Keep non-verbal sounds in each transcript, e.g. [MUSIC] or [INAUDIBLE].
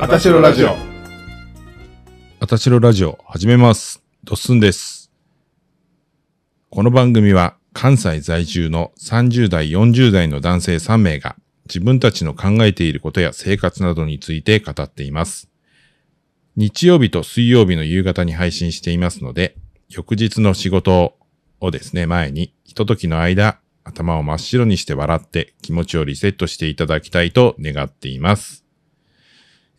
あたしろラジオ。あたしろラジオ始めます。ドッスンです。この番組は関西在住の30代、40代の男性3名が自分たちの考えていることや生活などについて語っています。日曜日と水曜日の夕方に配信していますので、翌日の仕事をですね、前にひとときの間、頭を真っ白にして笑って気持ちをリセットしていただきたいと願っています。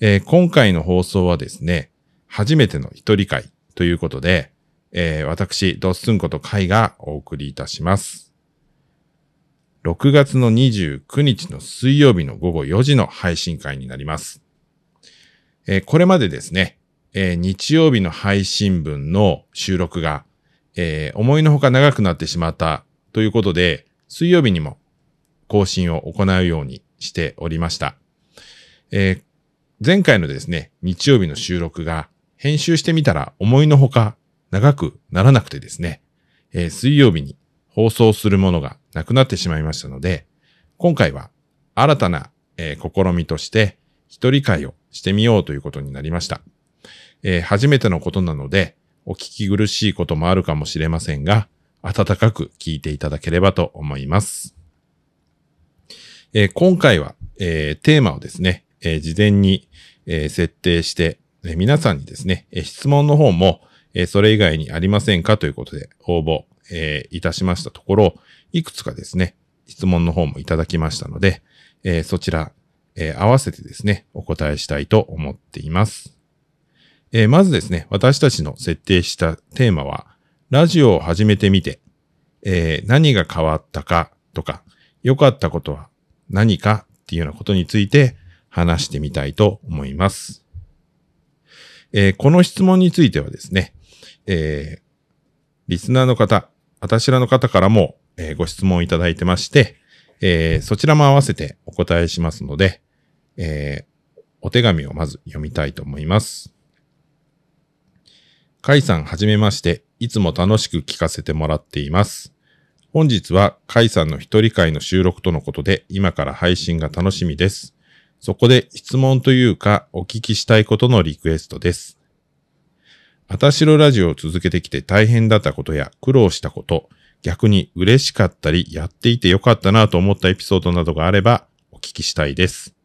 えー今回の放送はですね、初めての一人会ということで、えー私、ドッスンことカイがお送りいたします。6月の29日の水曜日の午後4時の配信会になります。えーこれまでですね、えー日曜日の配信分の収録が、えー思いのほか長くなってしまったということで、水曜日にも更新を行うようにしておりました。えー前回のですね、日曜日の収録が編集してみたら思いのほか長くならなくてですね、えー水曜日に放送するものがなくなってしまいましたので、今回は新たな、えー試みとして一人会をしてみようということになりました。えー初めてのことなので、お聞き苦しいこともあるかもしれませんが、温かく聞いていただければと思います。えー今回は、えーテーマをですね、えー事前に、えー設定して、えー皆さんにですね、えー質問の方も、えーそれ以外にありませんか？ということで応募、えーいたしましたところ、いくつかですね、質問の方もいただきましたので、えーそちら、えー合わせてですね、お答えしたいと思っています。えーまずですね、私たちの設定したテーマは、ラジオを始めてみて、えー何が変わったかとか、良かったことは何かっていうようなことについて話してみたいと思います。えーこの質問についてはですね、えーリスナーの方、私らの方からも、えーご質問いただいてまして、えそちらも合わせてお答えしますので、えお手紙をまず読みたいと思います。カイさんはじめまして、いつも楽しく聞かせてもらっています。本日はカイさんの一人会の収録とのことで、今から配信が楽しみです。そこで質問というか、お聞きしたいことのリクエストです。あたしろラジオを続けてきて大変だったことや苦労したこと、逆に嬉しかったり、やっていてよかったなと思ったエピソードなどがあれば、お聞きしたいです。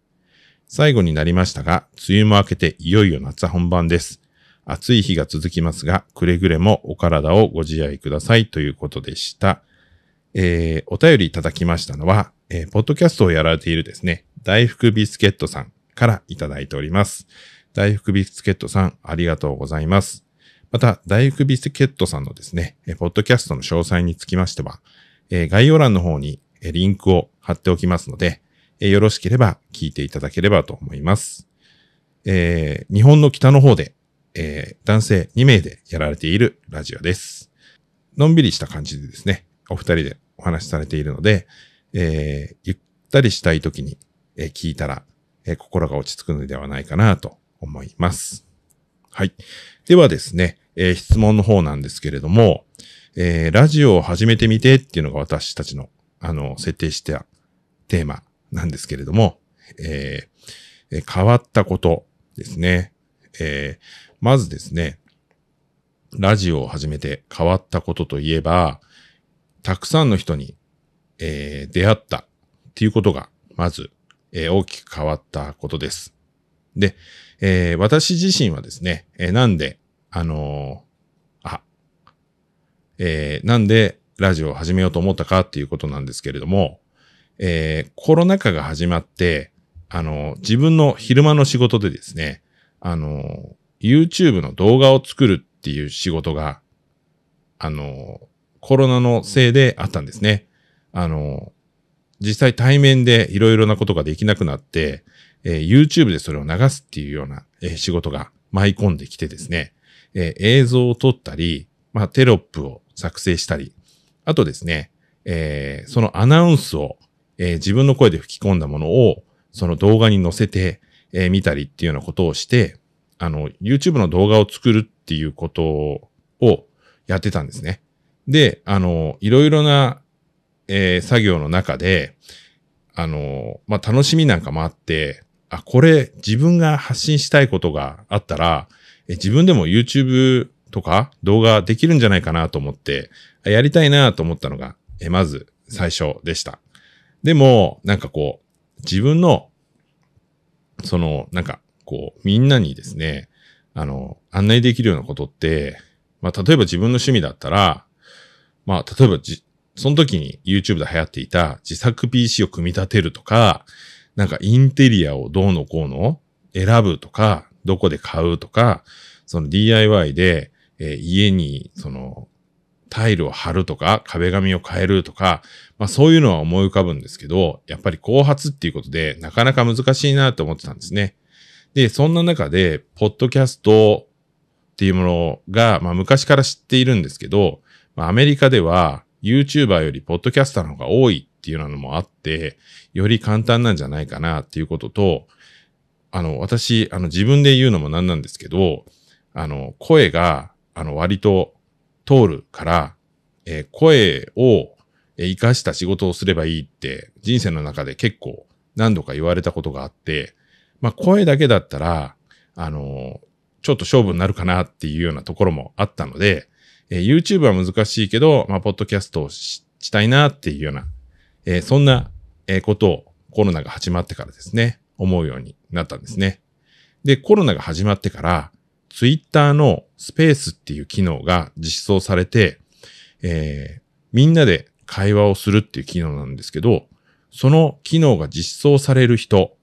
最後になりましたが、梅雨も明けていよいよ夏本番です。暑い日が続きますが、くれぐれもお体をご自愛くださいということでした。えーお便りいただきましたのは、えーポッドキャストをやられているですね、大福ビスケットさんからいただいております。大福ビスケットさん、ありがとうございます。また、大福ビスケットさんのですね、ポッドキャストの詳細につきましては、概要欄の方にリンクを貼っておきますので、よろしければ聞いていただければと思います。えー日本の北の方で、えー男性2名でやられているラジオです。のんびりした感じでですね、お二人でお話しされているので、えーゆったりしたい時に、え聞いたら、え心が落ち着くのではないかなと思います。はい。ではですね、え質問の方なんですけれども、えーラジオを始めてみてっていうのが私たちの、あの、設定したテーマなんですけれども、えーえー変わったことですね。えーまずですね、ラジオを始めて変わったことといえば、たくさんの人に、えー出会ったっていうことが、まず、えー大きく変わったことです。で、えー私自身はですね、えーなんで、あのーあ、えーなんでラジオを始めようと思ったかっていうことなんですけれども、えーコロナ禍が始まって、あのー自分の昼間の仕事でですね、あのー YouTube の動画を作るっていう仕事が、あの、コロナのせいであったんですね。あの、実際対面でいろいろなことができなくなって、えー YouTube でそれを流すっていうような、えー仕事が舞い込んできてですね、えー映像を撮ったり、まあ、テロップを作成したり、あとですね、えーそのアナウンスを、えー自分の声で吹き込んだものを、その動画に載せて、えー見たりっていうようなことをして、あの、YouTube の動画を作るっていうことをやってたんですね。で、あの、いろいろな、えー作業の中で、あの、まあ、楽しみなんかもあって、あ、これ自分が発信したいことがあったら、え自分でも YouTube とか動画できるんじゃないかなと思って、やりたいなと思ったのが、えまず最初でした。でも、なんかこう、自分の、その、なんか、こう、みんなにですね、あの、案内できるようなことって、まあ、例えば自分の趣味だったら、まあ、例えばじ、その時に YouTube で流行っていた自作 PC を組み立てるとか、なんかインテリアをどうのこうの選ぶとか、どこで買うとか、その DIY で、えー、家にそのタイルを貼るとか、壁紙を変えるとか、まあそういうのは思い浮かぶんですけど、やっぱり後発っていうことでなかなか難しいなと思ってたんですね。で、そんな中で、ポッドキャストっていうものが、まあ昔から知っているんですけど、まあアメリカでは YouTuber よりポッドキャスターの方が多いっていうのもあって、より簡単なんじゃないかなっていうことと、あの、私、あの、自分で言うのもなんなんですけど、あの、声が、あの、割と通るから、えー、声を活かした仕事をすればいいって人生の中で結構何度か言われたことがあって、まあ声だけだったら、あの、ちょっと勝負になるかなっていうようなところもあったので、えー、YouTube は難しいけど、まあ、ポッドキャストをしたいなっていうような、えー、そんな、えことをコロナが始まってからですね、思うようになったんですね。で、コロナが始まってから、Twitter のスペースっていう機能が実装されて、えー、みんなで会話をするっていう機能なんですけど、その機能が実装される人、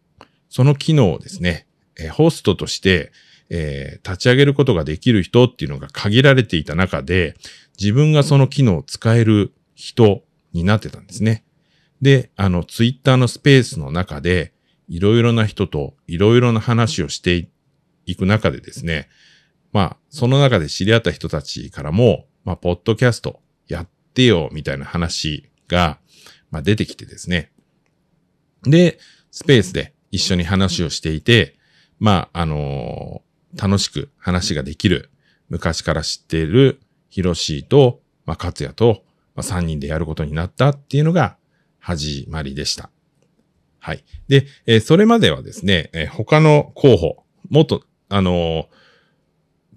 その機能をですね、えー、ホストとして、えー、立ち上げることができる人っていうのが限られていた中で、自分がその機能を使える人になってたんですね。で、あの、ツイッターのスペースの中で、いろいろな人といろいろな話をしていく中でですね、まあ、その中で知り合った人たちからも、まあ、ポッドキャストやってよ、みたいな話が、まあ、出てきてですね。で、スペースで一緒に話をしていて、まあ、あのー、楽しく話ができる、昔から知っているヒロシーと、まあ、カツヤと、まあ、3人でやることになったっていうのが始まりでした。はい。で、えー、それまではですね、えー、他の候補、もっと、あの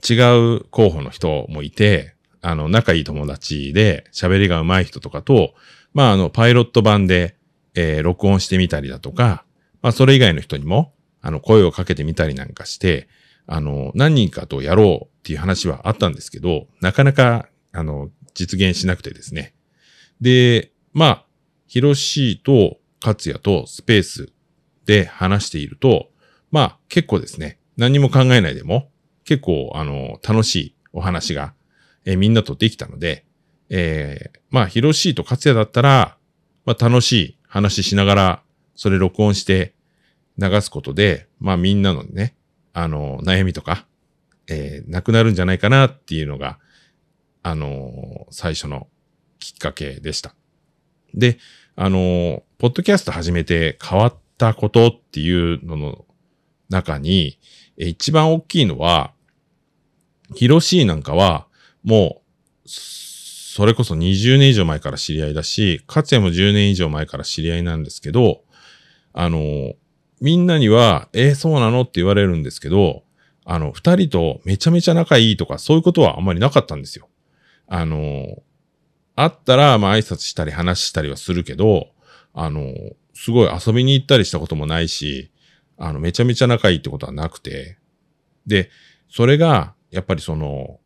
ー、違う候補の人もいて、あの、仲いい友達で喋りが上手い人とかと、まあ、あの、パイロット版で、えー、録音してみたりだとか、まあ、それ以外の人にも、あの、声をかけてみたりなんかして、あの、何人かとやろうっていう話はあったんですけど、なかなか、あの、実現しなくてですね。で、まあ、ヒロシーとカツヤとスペースで話していると、まあ、結構ですね、何も考えないでも、結構、あの、楽しいお話が、え、みんなとできたので、えー、まあ、ヒロシーとカツヤだったら、まあ、楽しい話しながら、それ録音して流すことで、まあみんなのね、あの、悩みとか、えー、なくなるんじゃないかなっていうのが、あのー、最初のきっかけでした。で、あのー、ポッドキャスト始めて変わったことっていうのの中に、え一番大きいのは、ヒロシーなんかは、もう、それこそ20年以上前から知り合いだし、かつやも10年以上前から知り合いなんですけど、あの、みんなには、えー、そうなのって言われるんですけど、あの、二人とめちゃめちゃ仲いいとか、そういうことはあんまりなかったんですよ。あの、会ったら、まあ挨拶したり話したりはするけど、あの、すごい遊びに行ったりしたこともないし、あの、めちゃめちゃ仲いいってことはなくて、で、それが、やっぱりその、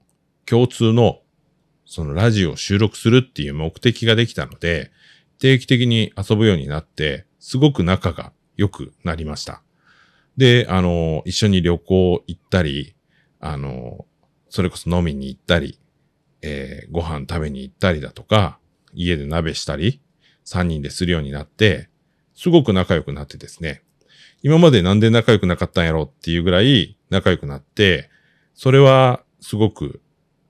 共通の、そのラジオを収録するっていう目的ができたので、定期的に遊ぶようになって、すごく仲が良くなりました。で、あの、一緒に旅行行ったり、あの、それこそ飲みに行ったり、えー、ご飯食べに行ったりだとか、家で鍋したり、三人でするようになって、すごく仲良くなってですね、今までなんで仲良くなかったんやろっていうぐらい仲良くなって、それはすごく、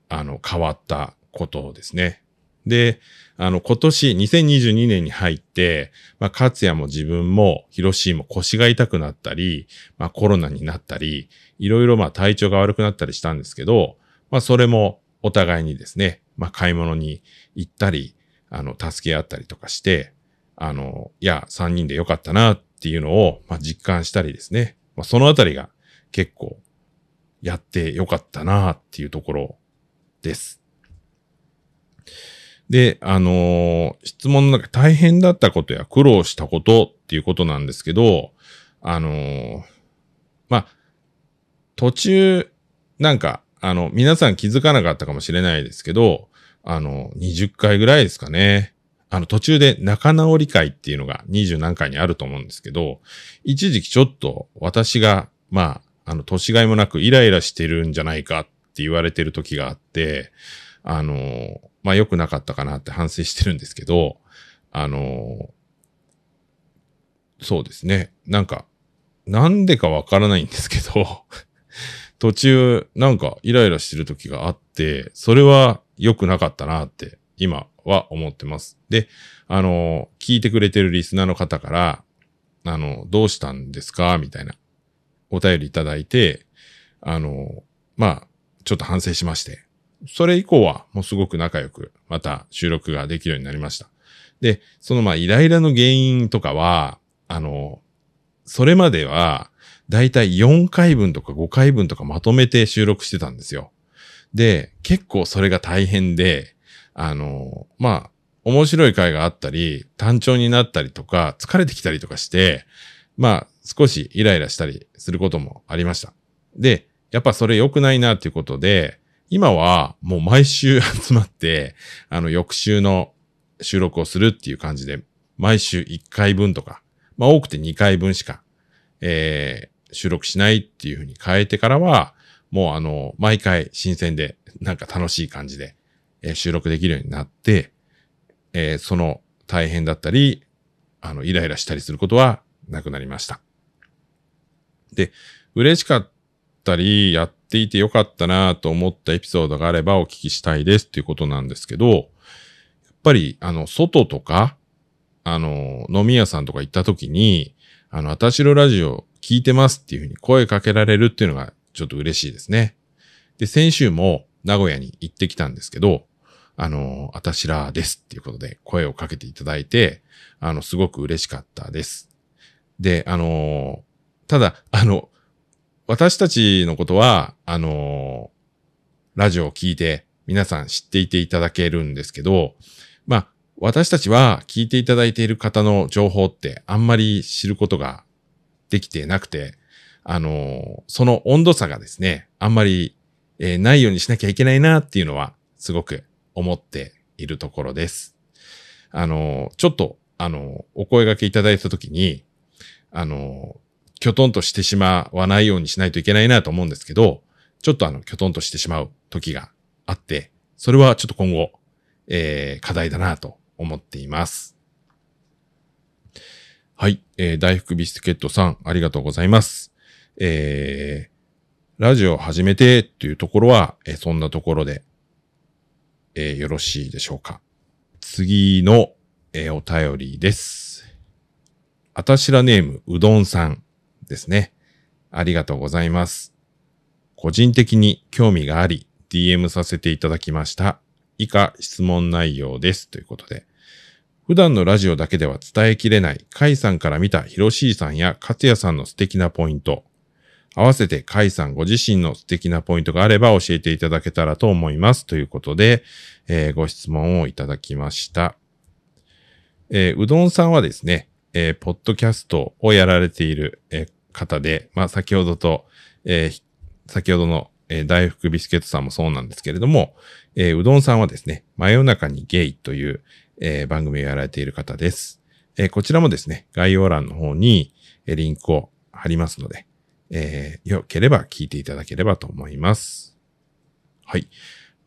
あの、変わったことですね。で、あの、今年2022年に入って、まあ、勝也も自分も、ヒロシーも腰が痛くなったり、まあ、コロナになったり、いろいろまあ、体調が悪くなったりしたんですけど、まあ、それもお互いにですね、まあ、買い物に行ったり、あの、助け合ったりとかして、あの、いや、三人でよかったなっっていうのを、まあ、実感したりですね。まあ、そのあたりが結構やってよかったなっていうところです。で、あのー、質問の中大変だったことや苦労したことっていうことなんですけど、あのー、まあ、途中、なんか、あの、皆さん気づかなかったかもしれないですけど、あの、20回ぐらいですかね。あの、途中で仲直り会っていうのが20何回にあると思うんですけど、一時期ちょっと私が、まあ、あの、年がいもなくイライラしてるんじゃないかって言われてる時があって、あの、まあ、良くなかったかなって反省してるんですけど、あの、そうですね。なんか、なんでかわからないんですけど [LAUGHS] 途中、なんかイライラしてる時があって、それは良くなかったなって今は思ってます。で、あの、聞いてくれてるリスナーの方から、あの、どうしたんですか？みたいなお便りいただいて、あの、まあ、ちょっと反省しまして、それ以降はもうすごく仲良く、また収録ができるようになりました。で、そのまあ、イライラの原因とかは、あの、それまでは、だいたい4回分とか5回分とかまとめて収録してたんですよ。で、結構それが大変で、あの、まあ、面白い回があったり、単調になったりとか、疲れてきたりとかして、まあ、少しイライラしたりすることもありました。で、やっぱそれ良くないなっていうことで、今はもう毎週集まって、あの、翌週の収録をするっていう感じで、毎週1回分とか、まあ多くて2回分しか、えー、収録しないっていうふうに変えてからは、もうあの、毎回新鮮で、なんか楽しい感じで、えー、収録できるようになって、えー、その大変だったり、あの、イライラしたりすることはなくなりました。で、嬉しかったたり、やっていてよかったなと思ったエピソードがあればお聞きしたいですっていうことなんですけど、やっぱり、あの、外とか、あの、飲み屋さんとか行った時に、あの、あたしろラジオ聞いてますっていうふうに声かけられるっていうのがちょっと嬉しいですね。で、先週も名古屋に行ってきたんですけど、あの、あたしらですっていうことで声をかけていただいて、あの、すごく嬉しかったです。で、あの、ただ、あの、私たちのことは、あの、ラジオを聞いて皆さん知っていていただけるんですけど、まあ、私たちは聞いていただいている方の情報ってあんまり知ることができてなくて、あの、その温度差がですね、あんまり、えー、ないようにしなきゃいけないなっていうのはすごく思っているところです。あの、ちょっと、あの、お声掛けいただいたときに、あの、きょとんとしてしまわないようにしないといけないなと思うんですけど、ちょっとあの、きょとんとしてしまう時があって、それはちょっと今後、えー、課題だなと思っています。はい。えー、大福ビスケットさん、ありがとうございます。えー、ラジオ始めてっていうところは、えー、そんなところで、えー、よろしいでしょうか。次の、えー、お便りです。あたしらネーム、うどんさんですね。ありがとうございます。個人的に興味があり、DM させていただきました。以下質問内容です。ということで。普段のラジオだけでは伝えきれない、カイさんから見たヒロシーさんや勝也さんの素敵なポイント、合わせてカイさんご自身の素敵なポイントがあれば教えていただけたらと思います。ということで、えー、ご質問をいただきました。えー、うどんさんはですね、えー、ポッドキャストをやられている、え方で、まあ、先ほどと、え先ほどのえー、大福ビスケットさんもそうなんですけれども、えー、うどんさんはですね、真夜中にゲイという、えー、番組をやられている方です。えー、こちらもですね、概要欄の方に、えー、リンクを貼りますので、えー、よければ聞いていただければと思います。はい。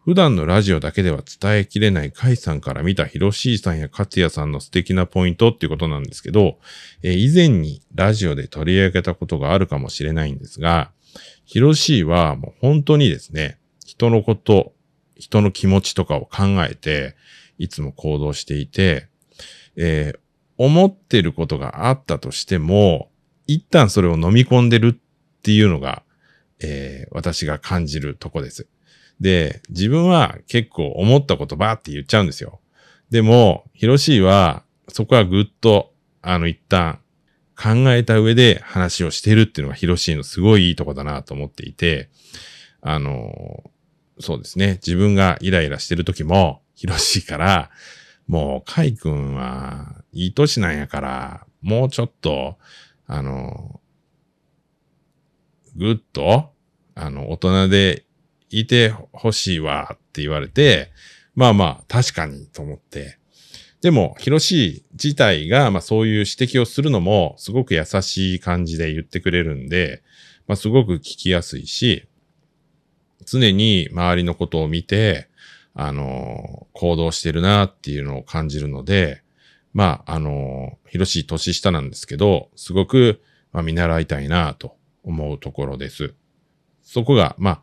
普段のラジオだけでは伝えきれないカイさんから見たヒロシーさんやカツヤさんの素敵なポイントっていうことなんですけど、え、以前にラジオで取り上げたことがあるかもしれないんですが、ヒロシーはもう本当にですね、人のこと、人の気持ちとかを考えて、いつも行動していて、えー、思ってることがあったとしても、一旦それを飲み込んでるっていうのが、えー、私が感じるとこです。で、自分は結構思ったことばーって言っちゃうんですよ。でも、ヒロシーは、そこはぐっと、あの、一旦、考えた上で話をしてるっていうのがヒロシーのすごいいいとこだなと思っていて、あの、そうですね。自分がイライラしてる時も、ヒロシーから、もう、カイ君はいい歳なんやから、もうちょっと、あの、ぐっと、あの、大人でいてほしいわって言われて、まあまあ、確かにと思って。でも、ヒロシ自体が、まあそういう指摘をするのも、すごく優しい感じで言ってくれるんで、まあすごく聞きやすいし、常に周りのことを見て、あの、行動してるなっていうのを感じるので、まあ、あの、ヒロシ年下なんですけど、すごく、まあ、見習いたいなと思うところです。そこが、まあ、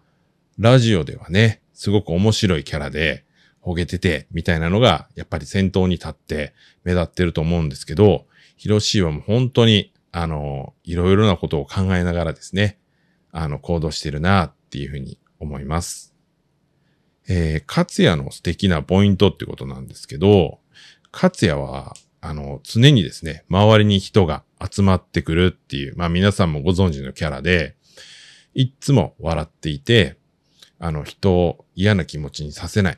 ラジオではね、すごく面白いキャラで、ほげてて、みたいなのが、やっぱり先頭に立って目立ってると思うんですけど、ヒロシーはもう本当に、あの、いろいろなことを考えながらですね、あの、行動してるなっていうふうに思います。えー、勝也の素敵なポイントってことなんですけど、勝也は、あの、常にですね、周りに人が集まってくるっていう、まあ皆さんもご存知のキャラで、いっつも笑っていて、あの、人を嫌な気持ちにさせない。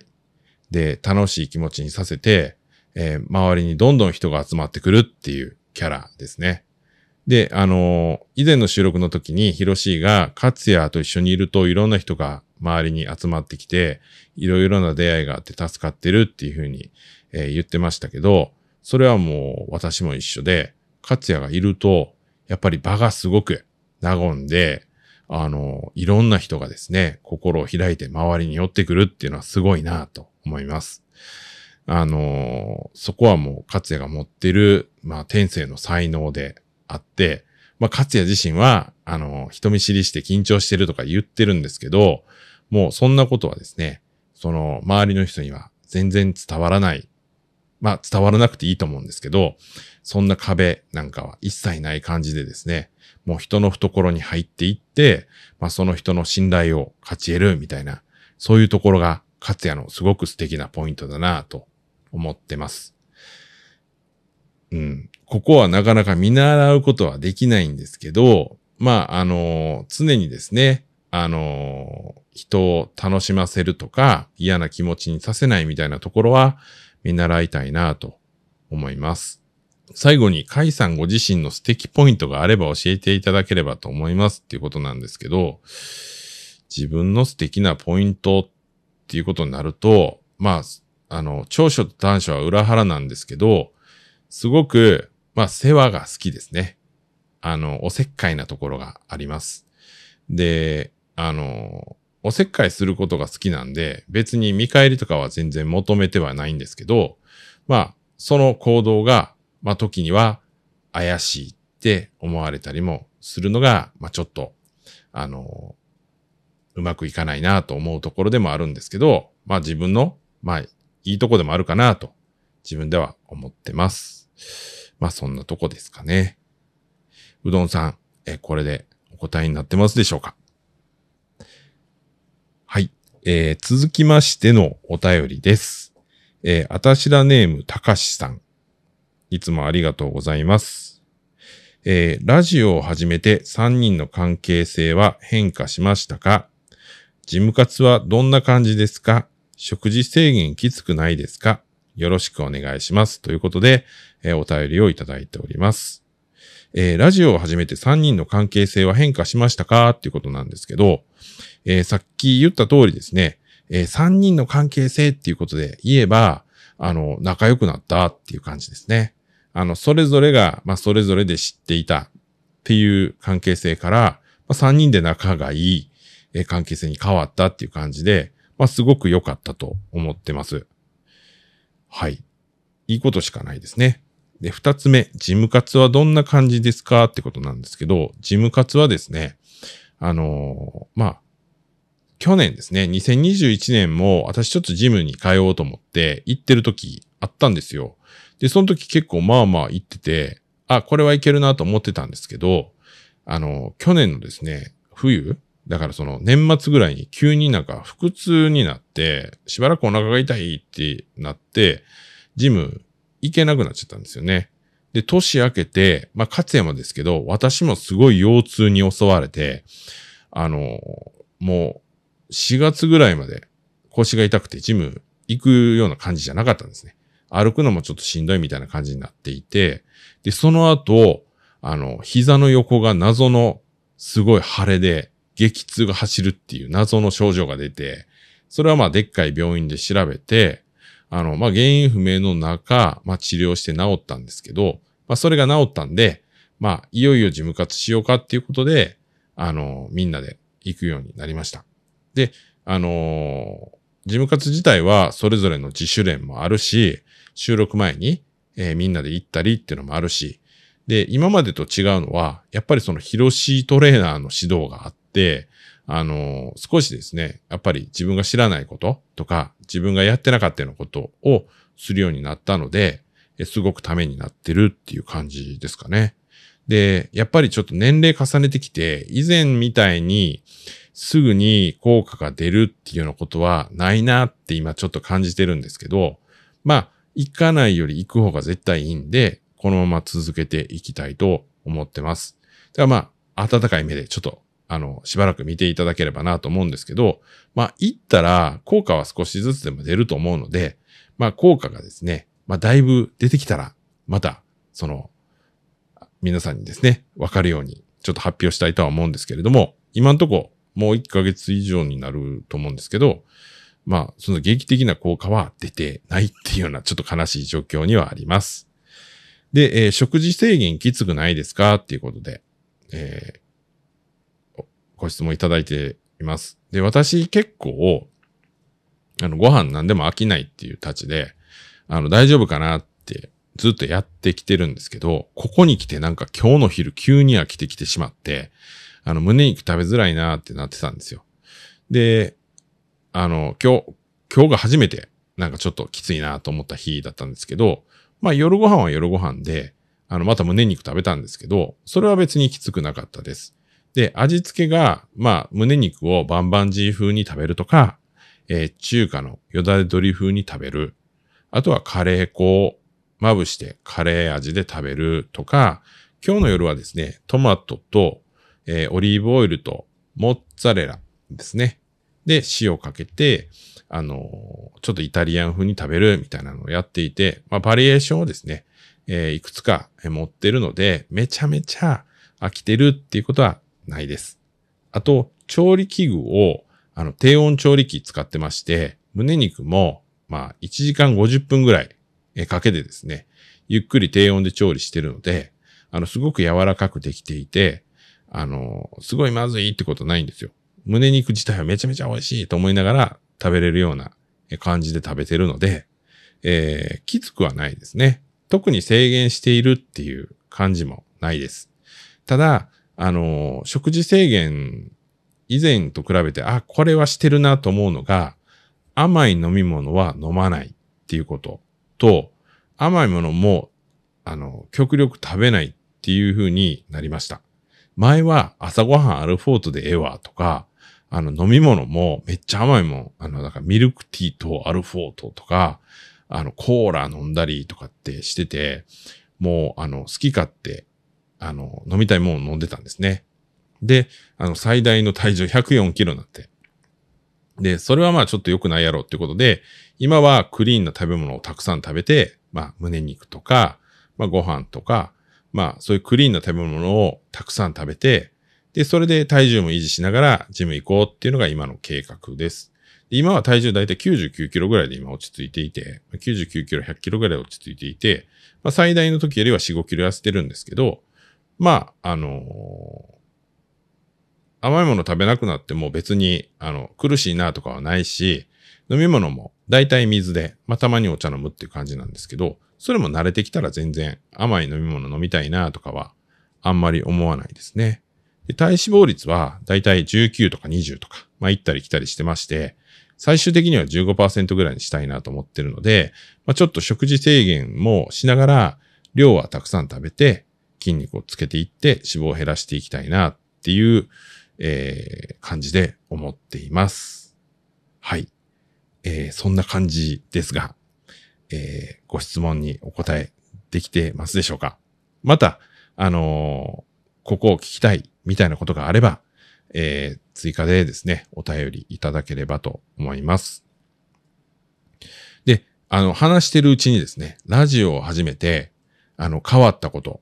で、楽しい気持ちにさせて、えー、周りにどんどん人が集まってくるっていうキャラですね。で、あのー、以前の収録の時にヒロシーが勝也と一緒にいるといろんな人が周りに集まってきて、いろいろな出会いがあって助かってるっていうふうに、えー、言ってましたけど、それはもう私も一緒で、勝也がいると、やっぱり場がすごく和んで、あの、いろんな人がですね、心を開いて周りに寄ってくるっていうのはすごいなと思います。あの、そこはもう勝也が持ってる、まあ天性の才能であって、まあ勝也自身は、あの、人見知りして緊張してるとか言ってるんですけど、もうそんなことはですね、その周りの人には全然伝わらない。まあ伝わらなくていいと思うんですけど、そんな壁なんかは一切ない感じでですね、もう人の懐に入っていって、まあその人の信頼を勝ち得るみたいな、そういうところが勝也のすごく素敵なポイントだなと思ってます。うん。ここはなかなか見習うことはできないんですけど、まあ、あの、常にですね、あの、人を楽しませるとか、嫌な気持ちにさせないみたいなところは見習いたいなと思います。最後に、カイさんご自身の素敵ポイントがあれば教えていただければと思いますっていうことなんですけど、自分の素敵なポイントっていうことになると、まあ、あの、長所と短所は裏腹なんですけど、すごく、まあ、世話が好きですね。あの、おせっかいなところがあります。で、あの、おせっかいすることが好きなんで、別に見返りとかは全然求めてはないんですけど、まあ、その行動が、まあ時には怪しいって思われたりもするのが、まあちょっと、あの、うまくいかないなと思うところでもあるんですけど、まあ自分の、まあいいとこでもあるかなと自分では思ってます。まあそんなとこですかね。うどんさん、え、これでお答えになってますでしょうか？はい。えー、続きましてのお便りです。えー、あたしらネームたかしさん。いつもありがとうございます。えー、ラジオを始めて3人の関係性は変化しましたか？事務活はどんな感じですか？食事制限きつくないですか？よろしくお願いします。ということで、えー、お便りをいただいております。えー、ラジオを始めて3人の関係性は変化しましたか？っていうことなんですけど、えー、さっき言った通りですね、えー、3人の関係性っていうことで言えば、あの、仲良くなったっていう感じですね。あの、それぞれが、まあ、それぞれで知っていたっていう関係性から、まあ、3人で仲がいい、関係性に変わったっていう感じで、まあ、すごく良かったと思ってます。はい。いいことしかないですね。で、二つ目、事務活はどんな感じですかってことなんですけど、事務活はですね、あのー、まあ、去年ですね、2021年も私ちょっとジムに通おうと思って行ってる時あったんですよ。で、その時結構まあまあ行ってて、あ、これはいけるなと思ってたんですけど、あの、去年のですね、冬だからその年末ぐらいに急になんか腹痛になって、しばらくお腹が痛いってなって、ジム行けなくなっちゃったんですよね。で、年明けて、まあ、勝山ですけど、私もすごい腰痛に襲われて、あの、もう、4月ぐらいまで腰が痛くてジム行くような感じじゃなかったんですね。歩くのもちょっとしんどいみたいな感じになっていて、で、その後、あの、膝の横が謎のすごい腫れで、激痛が走るっていう謎の症状が出て、それはまあでっかい病院で調べて、あの、まあ原因不明の中、まあ治療して治ったんですけど、まあそれが治ったんで、まあいよいよ事務活しようかっていうことで、あの、みんなで行くようになりました。で、あのー、事務活自体はそれぞれの自主練もあるし、収録前に、えー、みんなで行ったりっていうのもあるし、で、今までと違うのは、やっぱりそのヒロシトレーナーの指導があって、あのー、少しですね、やっぱり自分が知らないこととか、自分がやってなかったようなことをするようになったので、すごくためになってるっていう感じですかね。で、やっぱりちょっと年齢重ねてきて、以前みたいにすぐに効果が出るっていうようなことはないなって今ちょっと感じてるんですけど、まあ、行かないより行く方が絶対いいんで、このまま続けていきたいと思ってます。だからまあ、温かい目でちょっと、あの、しばらく見ていただければなと思うんですけど、まあ、行ったら効果は少しずつでも出ると思うので、まあ、効果がですね、まあ、だいぶ出てきたら、また、その、皆さんにですね、わかるように、ちょっと発表したいとは思うんですけれども、今んとこ、もう1ヶ月以上になると思うんですけど、まあ、その劇的な効果は出てないっていうようなちょっと悲しい状況にはあります。で、えー、食事制限きつくないですかっていうことで、えー、ご質問いただいています。で、私結構、あの、ご飯何でも飽きないっていうたちで、あの、大丈夫かなってずっとやってきてるんですけど、ここに来てなんか今日の昼急に飽きてきてしまって、あの、胸肉食べづらいなってなってたんですよ。で、あの、今日、今日が初めてなんかちょっときついなと思った日だったんですけど、まあ夜ご飯は夜ご飯で、あの、また胸肉食べたんですけど、それは別にきつくなかったです。で、味付けが、まあ、胸肉をバンバンジー風に食べるとか、えー、中華のよだれ鶏風に食べる。あとはカレー粉をまぶしてカレー味で食べるとか、今日の夜はですね、トマトと、えー、オリーブオイルとモッツァレラですね。で、塩かけて、あの、ちょっとイタリアン風に食べるみたいなのをやっていて、まあ、バリエーションをですね、えー、いくつか持ってるので、めちゃめちゃ飽きてるっていうことはないです。あと、調理器具を、あの、低温調理器使ってまして、胸肉も、まあ、1時間50分ぐらいかけてですね、ゆっくり低温で調理してるので、あの、すごく柔らかくできていて、あの、すごいまずいってことないんですよ。胸肉自体はめちゃめちゃ美味しいと思いながら食べれるような感じで食べてるので、えー、きつくはないですね。特に制限しているっていう感じもないです。ただ、あの、食事制限以前と比べて、あ、これはしてるなと思うのが、甘い飲み物は飲まないっていうことと、甘いものも、あの、極力食べないっていう風になりました。前は朝ごはんアルフォートでええわとか、あの、飲み物もめっちゃ甘いもん。あの、だからミルクティーとアルフォートとか、あの、コーラ飲んだりとかってしてて、もう、あの、好き勝手、あの、飲みたいものを飲んでたんですね。で、あの、最大の体重104キロになって。で、それはまあちょっと良くないやろってことで、今はクリーンな食べ物をたくさん食べて、まあ胸肉とか、まあご飯とか、まあそういうクリーンな食べ物をたくさん食べて、で、それで体重も維持しながらジム行こうっていうのが今の計画です。今は体重だいたい99キロぐらいで今落ち着いていて、99キロ、100キロぐらい落ち着いていて、まあ最大の時よりは4、5キロ痩せてるんですけど、まあ、あのー、甘いもの食べなくなっても別に、あの、苦しいなとかはないし、飲み物も大体水で、まあたまにお茶飲むっていう感じなんですけど、それも慣れてきたら全然甘い飲み物飲みたいなとかはあんまり思わないですね。体脂肪率はだいたい19とか20とか、まあ、行ったり来たりしてまして、最終的には15%ぐらいにしたいなと思ってるので、まあ、ちょっと食事制限もしながら、量はたくさん食べて、筋肉をつけていって脂肪を減らしていきたいなっていう、えー、感じで思っています。はい。えー、そんな感じですが、えー、ご質問にお答えできてますでしょうか？また、あのーここを聞きたいみたいなことがあれば、えー追加でですね、お便りいただければと思います。で、あの、話してるうちにですね、ラジオを始めて、あの、変わったこと、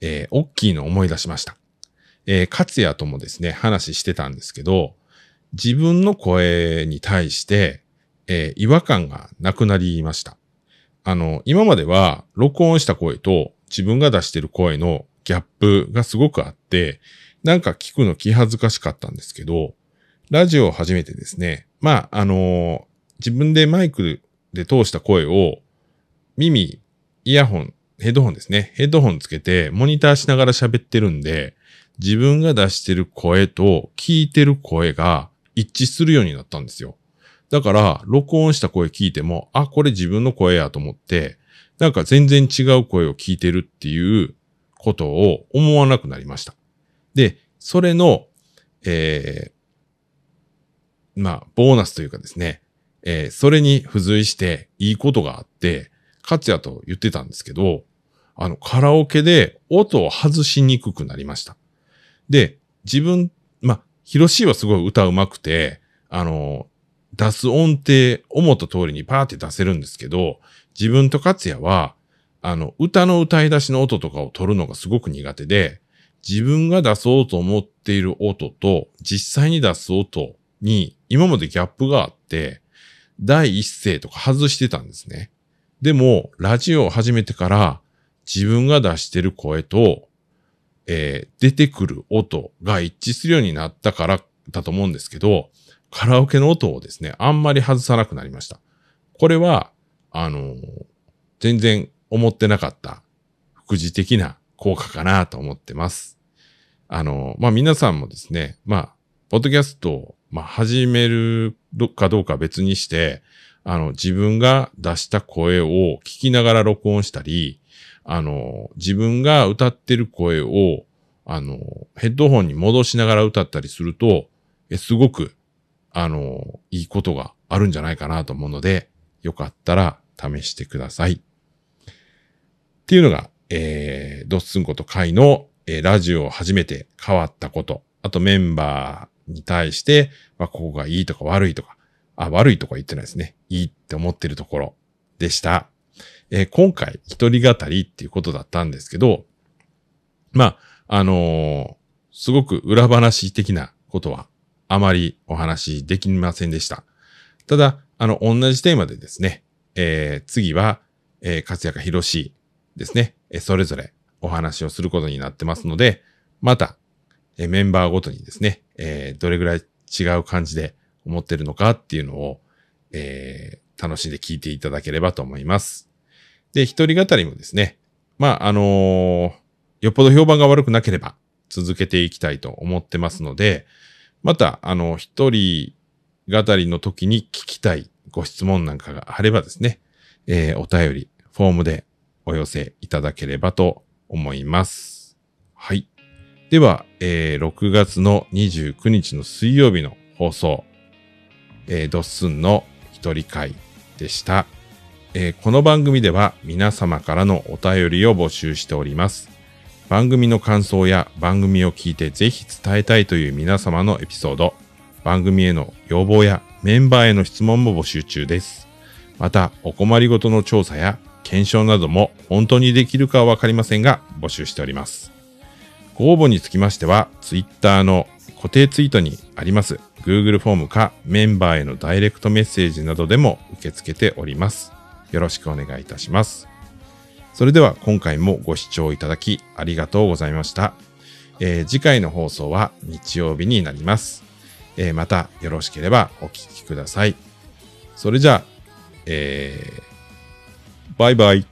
えー、大きいのを思い出しました。えー、勝也ともですね、話してたんですけど、自分の声に対して、えー違和感がなくなりました。あの、今までは録音した声と自分が出してる声のギャップがすごくあって、なんか聞くの気恥ずかしかったんですけど、ラジオを始めてですね、まあ、あの自分でマイクで通した声を耳、イヤホン、ヘッドホンですね。ヘッドホンつけてモニターしながら喋ってるんで、自分が出してる声と聞いてる声が一致するようになったんですよ。だから、録音した声聞いても、あ、これ自分の声やと思って、なんか全然違う声を聞いてるっていうことを思わなくなりました。で、それの、えー、まあ、ボーナスというかですね、えーそれに付随していいことがあって、勝也と言ってたんですけど、あの、カラオケで音を外しにくくなりました。で、自分、まあ、ヒロシーはすごい歌うまくて、あの、出す音程、思った通りにパーって出せるんですけど、自分と勝也は、あの、歌の歌い出しの音とかを取るのがすごく苦手で、自分が出そうと思っている音と実際に出す音に今までギャップがあって、第一声とか外してたんですね。でも、ラジオを始めてから自分が出してる声と、えー出てくる音が一致するようになったからだと思うんですけど、カラオケの音をですね、あんまり外さなくなりました。これは、あのー全然思ってなかった副次的な効果かなと思ってます。あのまあ、皆さんもですね、まあ、ポッドキャストを、まあ、始めるかどうか別にして、あの、自分が出した声を聞きながら録音したり、あの、自分が歌ってる声を、あの、ヘッドホンに戻しながら歌ったりすると、えすごく、あの、いいことがあるんじゃないかなと思うので、よかったら試してください。っていうのが、えー、ドッスンこと会の、えーラジオを初めて変わったこと、あとメンバーに対して、まあ、ここがいいとか悪いとか、あ、悪いとか言ってないですね。いいって思ってるところでした。えー今回、一人語りっていうことだったんですけど、まあ、あのーすごく裏話的なことはあまりお話できませんでした。ただ、あの、同じテーマでですね、えー次は、えー、勝也かひろしですね、それぞれお話をすることになってますので、また、メンバーごとにですね、えーどれぐらい違う感じで思ってるのかっていうのを、えー楽しんで聞いていただければと思います。で、一人語りもですね、まあ、あのーよっぽど評判が悪くなければ続けていきたいと思ってますので、また、あの、一人語りの時に聞きたいご質問なんかがあればですね、えーお便り、フォームでお寄せいただければと思います。はい。では、えー6月の29日の水曜日の放送、えードッスンの一人会でした。えーこの番組では皆様からのお便りを募集しております。番組の感想や番組を聞いてぜひ伝えたいという皆様のエピソード、番組への要望やメンバーへの質問も募集中です。また、お困りごとの調査や検証なども本当にできるかはわかりませんが、募集しております。ご応募につきましては、Twitter の固定ツイートにあります Google フォームかメンバーへのダイレクトメッセージなどでも受け付けております。よろしくお願いいたします。それでは今回もご視聴いただきありがとうございました。えー次回の放送は日曜日になります。えーまたよろしければお聞きください。それじゃあ、えーバイバイ。